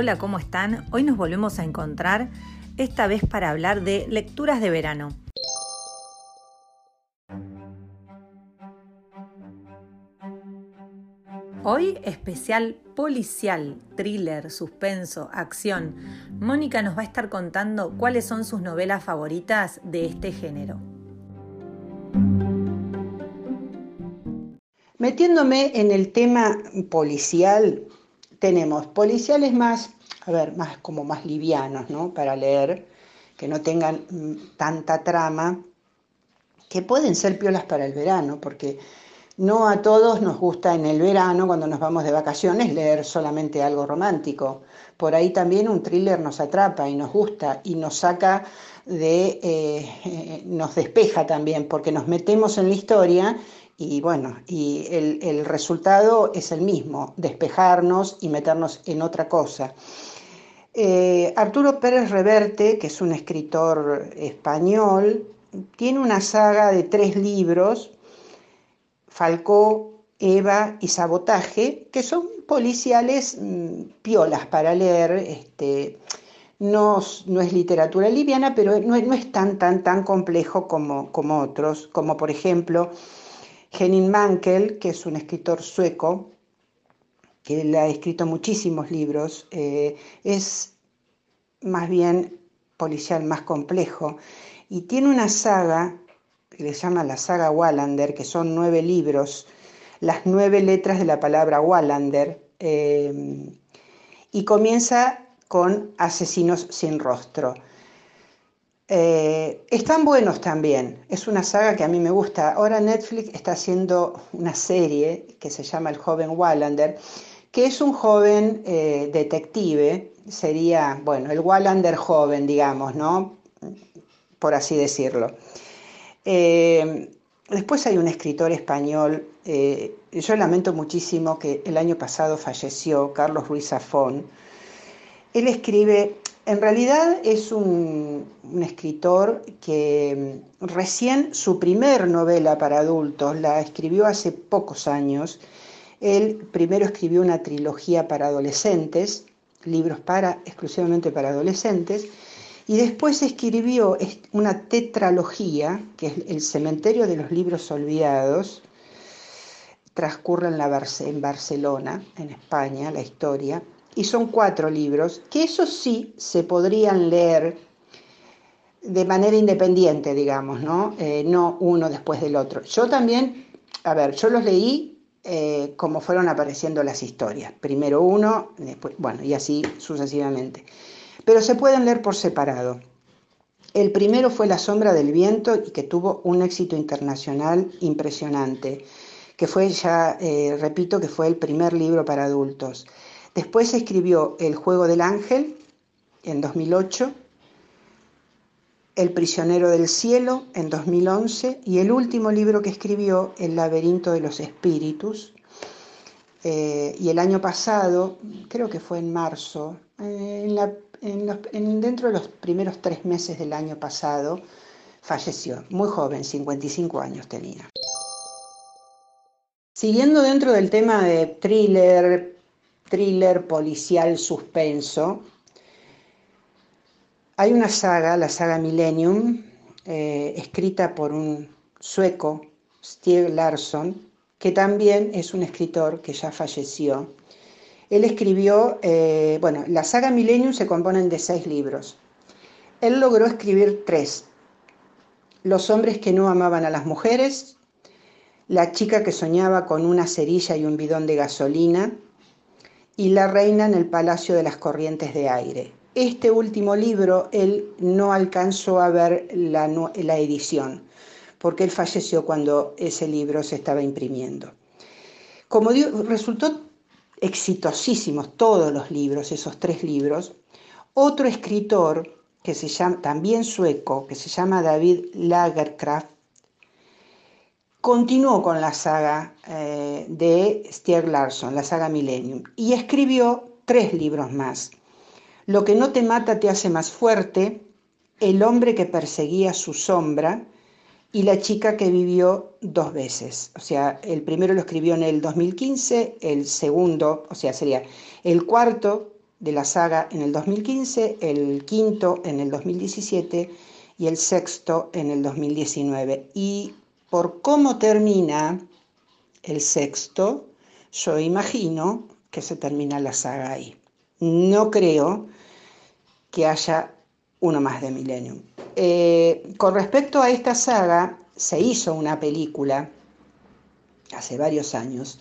Hola, ¿cómo están? Hoy nos volvemos a encontrar, esta vez para hablar de lecturas de verano. Hoy especial policial, thriller, suspenso, acción. Mónica nos va a estar contando cuáles son sus novelas favoritas de este género. Metiéndome en el tema policial, tenemos policiales más, a ver, más como más livianos, ¿no? Para leer, que no tengan mm, tanta trama, que pueden ser piolas para el verano, porque no a todos nos gusta en el verano, cuando nos vamos de vacaciones, leer solamente algo romántico. Por ahí también un thriller nos atrapa y nos gusta y nos saca de, eh, nos despeja también, porque nos metemos en la historia y bueno, y el, resultado es el mismo, despejarnos y meternos en otra cosa. Eh, Arturo Pérez Reverte, que es un escritor español, tiene una saga de tres libros, Falcó, Eva y Sabotaje, que son policiales mm, piolas para leer. Este, no, no, es literatura liviana, pero no, no, es tan, tan, tan complejo como, como otros, como por ejemplo Henning Mankell, que es un escritor sueco, que le ha escrito muchísimos libros, eh, es más bien policial, más complejo, y tiene una saga que le llama la saga Wallander, que son nueve libros, las nueve letras de la palabra Wallander, eh, y comienza con Asesinos sin rostro. Eh, están buenos también, es una saga que a mí me gusta. Ahora Netflix está haciendo una serie que se llama El joven Wallander, que es un joven eh, detective, sería, bueno, el Wallander joven, digamos, ¿no? Por así decirlo. Eh, después hay un escritor español, yo lamento muchísimo que el año pasado falleció, Carlos Ruiz Zafón. Él escribe en realidad es un, escritor que mm, recién su primer novela para adultos la escribió hace pocos años. Él primero escribió una trilogía para adolescentes, libros para exclusivamente para adolescentes, y después escribió una tetralogía, que es El cementerio de los libros olvidados, transcurre en, Barcelona, en España, la historia, y son cuatro libros, que esos sí se podrían leer de manera independiente, digamos, ¿no? Eh, no uno después del otro. Yo también, a ver, yo los leí eh, como fueron apareciendo las historias. Primero uno, después, bueno, y así sucesivamente. Pero se pueden leer por separado. El primero fue La sombra del viento y que tuvo un éxito internacional impresionante, que fue ya, eh, repito, que fue el primer libro para adultos. Después escribió El juego del ángel en 2008, El prisionero del cielo en 2011 y el último libro que escribió, El laberinto de los espíritus. Eh, y el año pasado, creo que fue en marzo, eh, dentro de los primeros tres meses del año pasado, falleció, muy joven, 55 años tenía. Siguiendo dentro del tema de thriller, thriller policial suspenso. Hay una saga, la saga Millennium, eh, escrita por un sueco, Stieg Larsson, que también es un escritor que ya falleció. Él escribió, eh, bueno, la saga Millennium se compone de seis libros. Él logró escribir tres. Los hombres que no amaban a las mujeres, la chica que soñaba con una cerilla y un bidón de gasolina, y La reina en el Palacio de las Corrientes de Aire. Este último libro él no alcanzó a ver la, edición, porque él falleció cuando ese libro se estaba imprimiendo. Como resultó exitosísimos todos los libros, esos tres libros, otro escritor que se llama, también sueco, que se llama David Lagerkraft, continuó con la saga eh, de Stieg Larsson, la saga Millennium, y escribió tres libros más. Lo que no te mata te hace más fuerte, El hombre que perseguía su sombra y La chica que vivió dos veces. O sea, el primero lo escribió en el 2015, el segundo, o sea, sería el cuarto de la saga en el 2015, el quinto en el 2017 y el sexto en el 2019. Y por cómo termina el sexto, yo imagino que se termina la saga ahí. No creo que haya uno más de Millennium. Eh, con respecto a esta saga, se hizo una película hace varios años.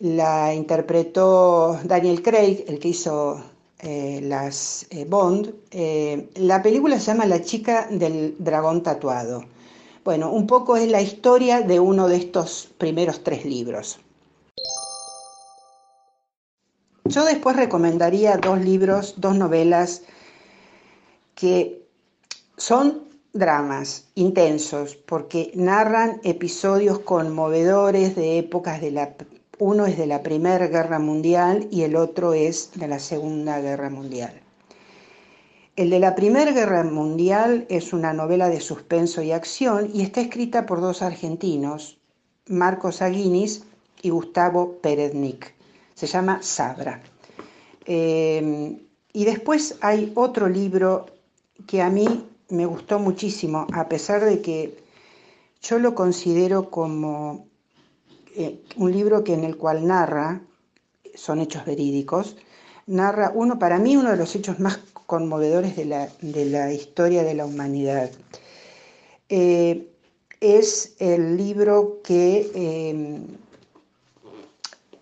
La interpretó Daniel Craig, el que hizo eh, las eh, Bond. la película se llama La chica del dragón tatuado. Bueno, un poco es la historia de uno de estos primeros tres libros. Yo después recomendaría dos libros, dos novelas que son dramas intensos porque narran episodios conmovedores de épocas de la... Uno es de la Primera Guerra Mundial y el otro es de la Segunda Guerra Mundial. El de la Primera Guerra Mundial es una novela de suspenso y acción y está escrita por dos argentinos, Marcos Aguinis y Gustavo Pereznik. Se llama Sabra. Eh, y después hay otro libro que a mí me gustó muchísimo, a pesar de que yo lo considero como eh, un libro que en el cual narra, son hechos verídicos, narra uno, para mí, uno de los hechos más conmovedores de la, historia de la humanidad. Eh, es el libro que em,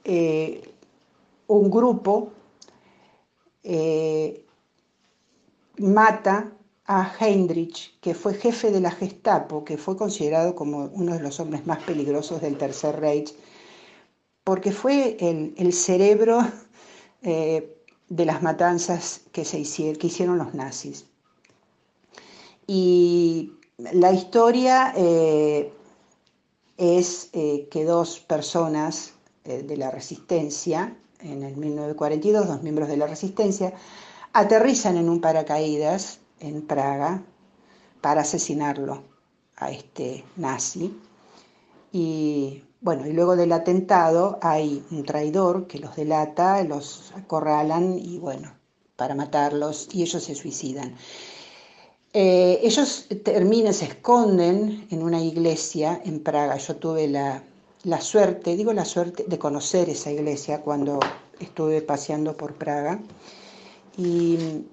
eh, un grupo mata a Heinrich, que fue jefe de la Gestapo, que fue considerado como uno de los hombres más peligrosos del Tercer Reich, porque fue el, cerebro eh, de las matanzas que, se hicieron, que hicieron los nazis. Y la historia eh, es eh, que dos personas de la resistencia, en el 1942, dos miembros de la resistencia, aterrizan en un paracaídas en Praga para asesinarlo a este nazi. Y bueno, y luego del atentado hay un traidor que los delata, los acorralan y bueno, para matarlos y ellos se suicidan. Eh, ellos terminan, se esconden en una iglesia en Praga. Yo tuve la, la suerte, digo la suerte, de conocer esa iglesia cuando estuve paseando por Praga. Y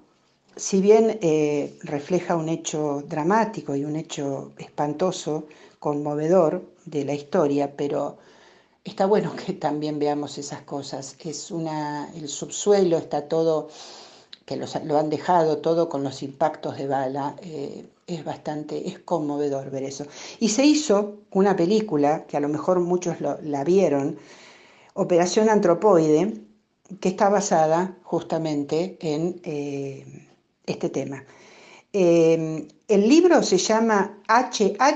si bien eh, refleja un hecho dramático y un hecho espantoso, conmovedor de la historia, pero está bueno que también veamos esas cosas. Es una, el subsuelo está todo, que lo han dejado todo con los impactos de bala, eh, es bastante, es conmovedor ver eso. Y se hizo una película, que a lo mejor muchos la vieron, Operación Antropoide, que está basada justamente en eh, este tema. Eh, el libro se llama HHHH,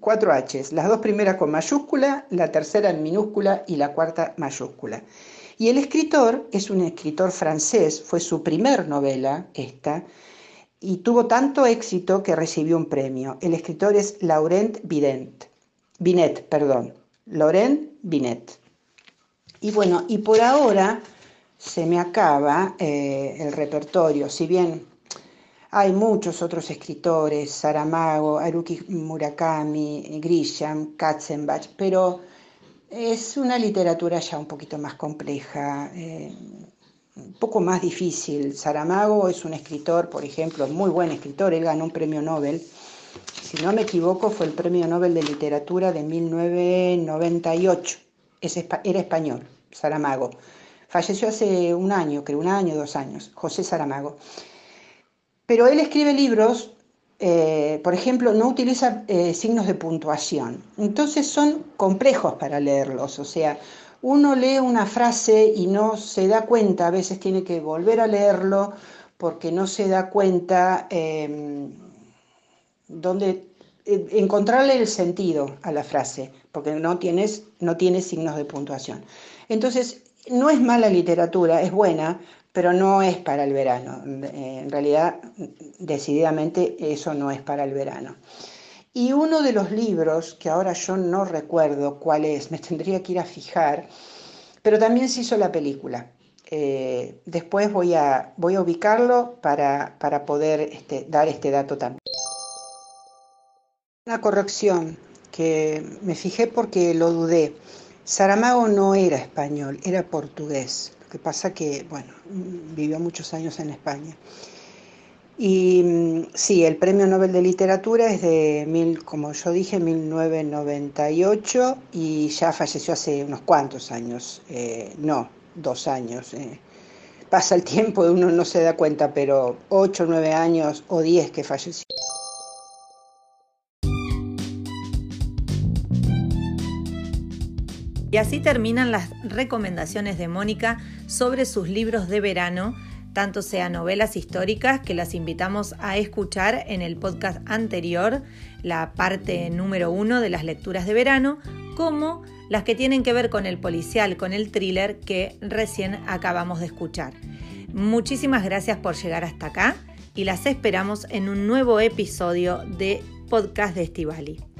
cuatro Hs, las dos primeras con mayúscula, la tercera en minúscula y la cuarta mayúscula. Y el escritor es un escritor francés, fue su primer novela esta, y tuvo tanto éxito que recibió un premio. El escritor es Laurent Binet, Binet, perdón, Laurent Binet. Y bueno, y por ahora se me acaba eh, el repertorio, si bien hay muchos otros escritores, Saramago, Haruki Murakami, Grisham, Katzenbach, pero es una literatura ya un poquito más compleja, eh, un poco más difícil. Saramago es un escritor, por ejemplo, muy buen escritor, él ganó un premio Nobel. Si no me equivoco, fue el premio Nobel de Literatura de 1998. era español. Saramago. Falleció hace un año, creo, un año, dos años, José Saramago. Pero él escribe libros, eh, por ejemplo, no utiliza eh, signos de puntuación. Entonces son complejos para leerlos. O sea, uno lee una frase y no se da cuenta, a veces tiene que volver a leerlo porque no se da cuenta eh, dónde encontrarle el sentido a la frase, porque no tienes, no signos de puntuación. Entonces, no es mala literatura, es buena, pero no es para el verano. En realidad, decididamente, eso no es para el verano. Y uno de los libros, que ahora yo no recuerdo cuál es, me tendría que ir a fijar, pero también se hizo la película. Eh, después voy a, voy a ubicarlo para, para poder este, dar este dato también. Una corrección que me fijé porque lo dudé. Saramago no era español, era portugués. Que pasa que, bueno, vivió muchos años en España. Y mm, sí, el Premio Nobel de Literatura es de, mil, como yo dije, 1998 y ya falleció hace unos cuantos años. Eh, no, dos años. Eh. Pasa el tiempo uno no se da cuenta, pero ocho, nueve años o diez que falleció. Y así terminan las recomendaciones de Mónica sobre sus libros de verano, tanto sean novelas históricas que las invitamos a escuchar en el podcast anterior, la parte número uno de las lecturas de verano, como las que tienen que ver con el policial, con el thriller que recién acabamos de escuchar. Muchísimas gracias por llegar hasta acá y las esperamos en un nuevo episodio de Podcast de Estivali.